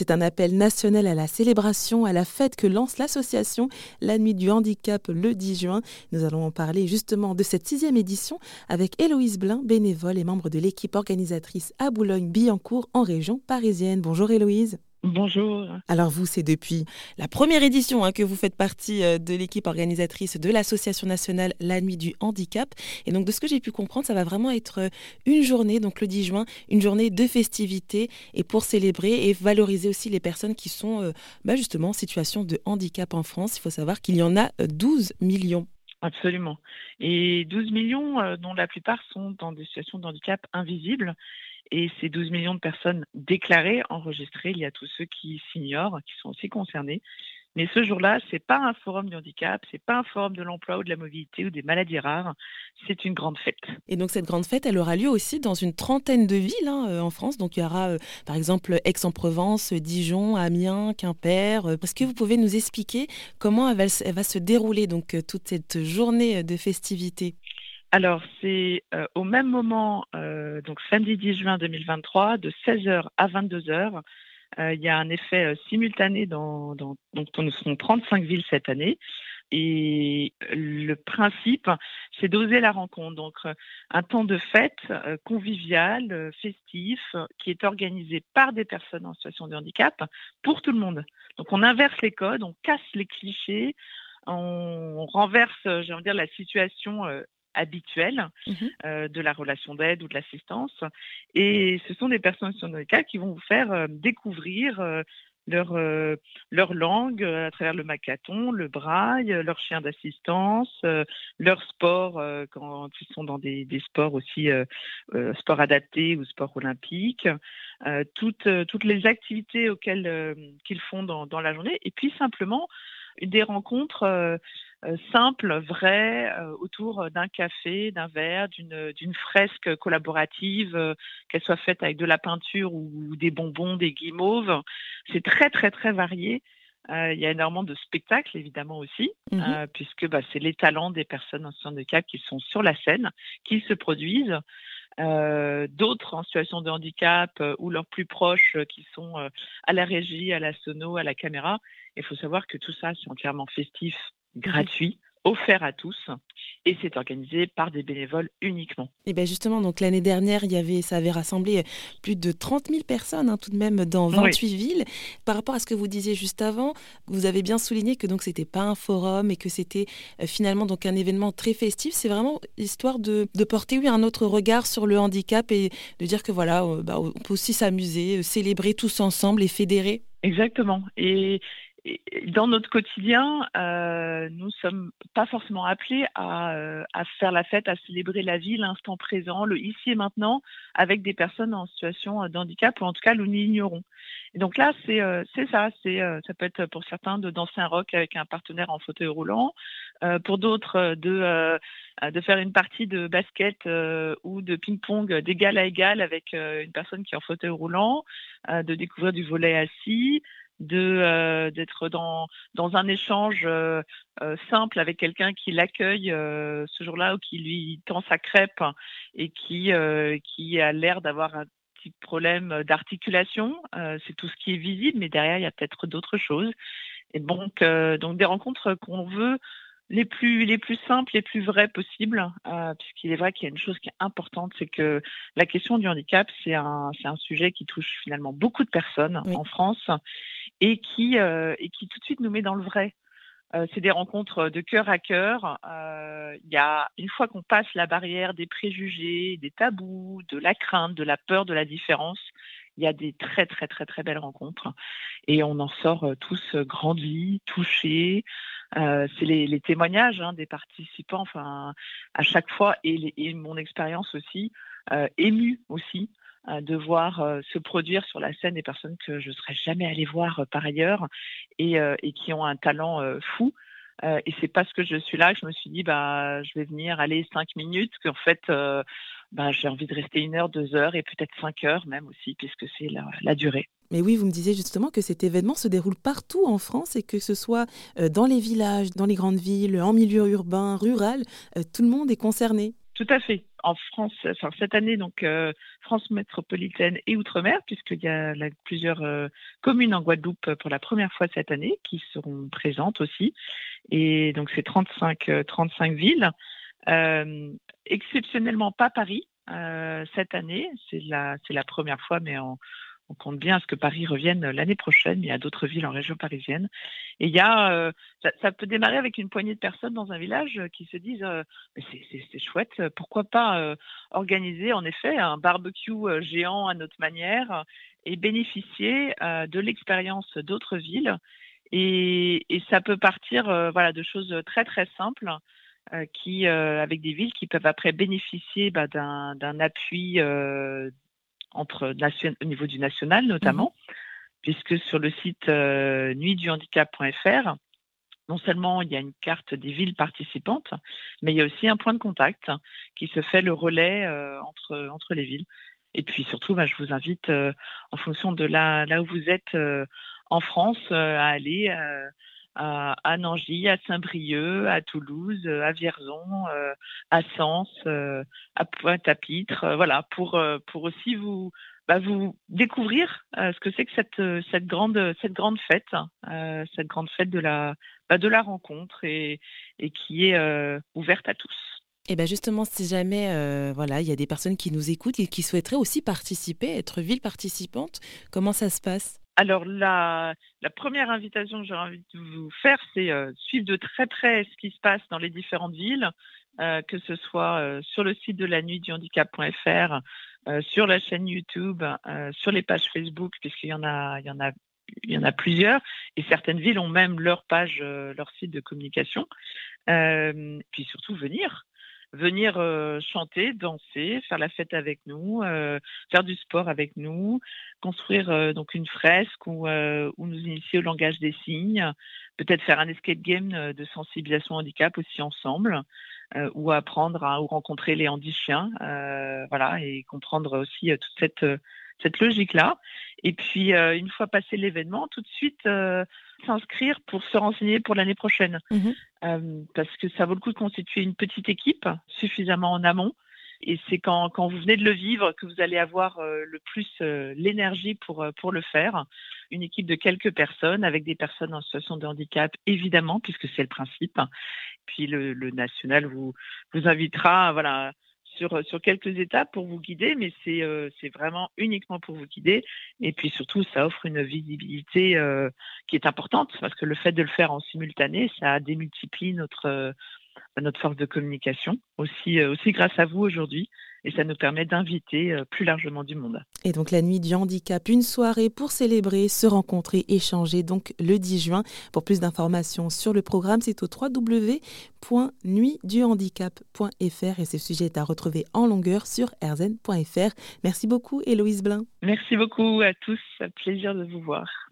C'est un appel national à la célébration, à la fête que lance l'association La Nuit du Handicap le 10 juin. Nous allons en parler justement de cette sixième édition avec Héloïse Blin, bénévole et membre de l'équipe organisatrice à Boulogne-Billancourt en région parisienne. Bonjour Héloïse. Bonjour. Alors vous, c'est depuis la première édition hein, que vous faites partie euh, de l'équipe organisatrice de l'Association nationale La Nuit du Handicap. Et donc de ce que j'ai pu comprendre, ça va vraiment être euh, une journée, donc le 10 juin, une journée de festivités et pour célébrer et valoriser aussi les personnes qui sont euh, bah, justement en situation de handicap en France. Il faut savoir qu'il y en a 12 millions. Absolument. Et 12 millions dont la plupart sont dans des situations de handicap invisibles. Et ces 12 millions de personnes déclarées, enregistrées, il y a tous ceux qui s'ignorent, qui sont aussi concernés. Mais ce jour-là, c'est pas un forum du handicap, c'est pas un forum de l'emploi ou de la mobilité ou des maladies rares, c'est une grande fête. Et donc cette grande fête, elle aura lieu aussi dans une trentaine de villes hein, euh, en France. Donc il y aura euh, par exemple Aix-en-Provence, Dijon, Amiens, Quimper. Euh, est-ce que vous pouvez nous expliquer comment elle va, elle va se dérouler donc toute cette journée de festivités? Alors, c'est euh, au même moment, euh, donc samedi 10 juin 2023, de 16h à 22h. Euh, il y a un effet simultané dans, donc nous serons 35 villes cette année. Et le principe, c'est d'oser la rencontre. Donc, un temps de fête convivial, festif, qui est organisé par des personnes en situation de handicap pour tout le monde. Donc, on inverse les codes, on casse les clichés, on renverse, j'ai envie dire, la situation habituelle mmh euh, de la relation d'aide ou de l'assistance. Et ce sont des personnes sur cas qui vont vous faire euh, découvrir euh, leur, leur langue à travers le macathon, le braille, leur chien d'assistance, leur sport quand ils sont dans des, des sports aussi sport adaptés ou sport olympique, toutes, toutes les activités auxquelles qu'ils font dans, dans la journée. Et puis simplement des rencontres euh, simple, vrai, euh, autour d'un café, d'un verre, d'une fresque collaborative, euh, qu'elle soit faite avec de la peinture ou des bonbons, des guimauves. C'est très, très, très varié. il y a énormément de spectacles, évidemment, aussi, mmh puisque bah, c'est les talents des personnes en situation de handicap qui sont sur la scène, qui se produisent. D'autres en situation de handicap ou leurs plus proches qui sont à la régie, à la sono, à la caméra. Il faut savoir que tout ça, c'est entièrement festif gratuit offert à tous et c'est organisé par des bénévoles uniquement. Et bien justement, donc l'année dernière, il y avait, ça avait rassemblé plus de 30 000 personnes hein, tout de même dans 28 villes. Par rapport à ce que vous disiez juste avant, vous avez bien souligné que donc c'était pas un forum et que c'était euh, finalement donc un événement très festif. C'est vraiment histoire de, de, porter oui, un autre regard sur le handicap et de dire que voilà, euh, bah, on peut aussi s'amuser, euh, célébrer tous ensemble et fédérer. Exactement. Et dans notre quotidien, euh, nous sommes pas forcément appelés à, euh, à, faire la fête, à célébrer la vie, l'instant présent, le ici et maintenant, avec des personnes en situation d'handicap, ou en tout cas, nous l'ignorons. Et donc là, c'est euh, ça. Euh, ça peut être pour certains de danser un rock avec un partenaire en fauteuil roulant, euh, pour d'autres de de faire une partie de basket ou de ping-pong d'égal à égal avec une personne qui est en fauteuil roulant, de découvrir du volet assis, de euh, d'être dans dans un échange euh, euh, simple avec quelqu'un qui l'accueille ce jour-là ou qui lui tend sa crêpe et qui qui a l'air d'avoir un petit problème d'articulation. c'est tout ce qui est visible, mais derrière il y a peut-être d'autres choses. Et donc donc des rencontres qu'on veut les plus les plus simples, les plus vraies possibles, puisqu'il est vrai qu'il y a une chose qui est importante, c'est que la question du handicap, c'est un c'est un sujet qui touche finalement beaucoup de personnes en France et qui, euh, et qui tout de suite nous met dans le vrai. Euh, c'est des rencontres de cœur à cœur. Euh, il y a une fois qu'on passe la barrière des préjugés, des tabous, de la crainte, de la peur, de la différence, il y a des très très très très belles rencontres et on en sort tous grandis, touchés. c'est les, témoignages hein, des participants, enfin à chaque fois et, mon expérience aussi émue aussi euh, de voir euh, se produire sur la scène des personnes que je ne serais jamais allée voir euh, par ailleurs et, qui ont un talent fou. et c'est parce que je suis là que je me suis dit bah je vais venir aller cinq minutes qu'en fait bah, j'ai envie de rester une heure, deux heures et peut-être cinq heures même aussi puisque c'est la, durée. Mais oui, vous me disiez justement que cet événement se déroule partout en France et que ce soit dans les villages, dans les grandes villes, en milieu urbain, rural, tout le monde est concerné. Tout à fait. En France, cette année, donc euh, France métropolitaine et outre-mer, puisqu'il y a plusieurs euh, communes en Guadeloupe pour la première fois cette année qui seront présentes aussi. Et donc c'est 35, 35 villes. exceptionnellement pas Paris cette année. C'est la, c'est la première fois, mais en, on compte bien à ce que Paris revienne l'année prochaine. Il y a d'autres villes en région parisienne. Et il y a, euh, ça, peut démarrer avec une poignée de personnes dans un village qui se disent euh, c'est chouette, pourquoi pas euh, organiser en effet un barbecue géant à notre manière et bénéficier de l'expérience d'autres villes. Et, ça peut partir voilà, de choses très très simples. qui, avec des villes qui peuvent après bénéficier bah, d'un appui entre au niveau du national notamment, mhm. puisque sur le site euh, nuitduhandicap.fr, non seulement il y a une carte des villes participantes, mais il y a aussi un point de contact qui se fait le relais euh, entre, entre les villes. Et puis surtout, bah, je vous invite, euh, en fonction de là, là où vous êtes en France, à aller à, à Nangy, à Saint-Brieuc, à Toulouse, à Vierzon, euh, à Sens, euh, à Pointe-à-Pitre, voilà, pour, pour aussi vous, bah, vous découvrir ce que c'est que cette, cette, grande, cette grande fête, cette grande fête de la, bah, de la rencontre et, et qui est ouverte à tous. Et bien justement, si jamais voilà, il y a des personnes qui nous écoutent et qui souhaiteraient aussi participer, être ville participante, comment ça se passe? Alors, la, première invitation que j'ai envie de vous faire, c'est euh, suivre de très près ce qui se passe dans les différentes villes, euh, que ce soit euh, sur le site de la nuit du handicap.fr, sur la chaîne YouTube, sur les pages Facebook, puisqu'il y en a, plusieurs, et certaines villes ont même leur page, leur site de communication. puis surtout venir, venir euh, chanter, danser, faire la fête avec nous, euh, faire du sport avec nous, construire euh, donc une fresque ou, ou, nous initier au langage des signes, peut-être faire un escape game de sensibilisation handicap aussi ensemble, ou apprendre à ou rencontrer les handichiens, voilà, et comprendre aussi toute cette cette logique-là. Et puis, euh, une fois passé l'événement, tout de suite euh, s'inscrire pour se renseigner pour l'année prochaine. Mhm. Euh, parce que ça vaut le coup de constituer une petite équipe suffisamment en amont. Et c'est quand, quand, vous venez de le vivre que vous allez avoir le plus l'énergie pour, pour le faire. Une équipe de quelques personnes, avec des personnes en situation de handicap, évidemment, puisque c'est le principe. Puis le, le national vous, vous invitera voilà, sur, sur quelques étapes pour vous guider, mais c'est euh, vraiment uniquement pour vous guider. Et puis surtout, ça offre une visibilité euh, qui est importante parce que le fait de le faire en simultané, ça démultiplie notre, euh, notre force de communication aussi grâce à vous aujourd'hui et ça nous permet d'inviter euh, plus largement du monde. Et donc la nuit du handicap, une soirée pour célébrer, se rencontrer, échanger donc le 10 juin. Pour plus d'informations sur le programme, c'est au www.nuitduhandicap.fr et ce sujet est à retrouver en longueur sur erzen.fr. Merci beaucoup Héloïse Blin. Merci beaucoup à tous, plaisir de vous voir.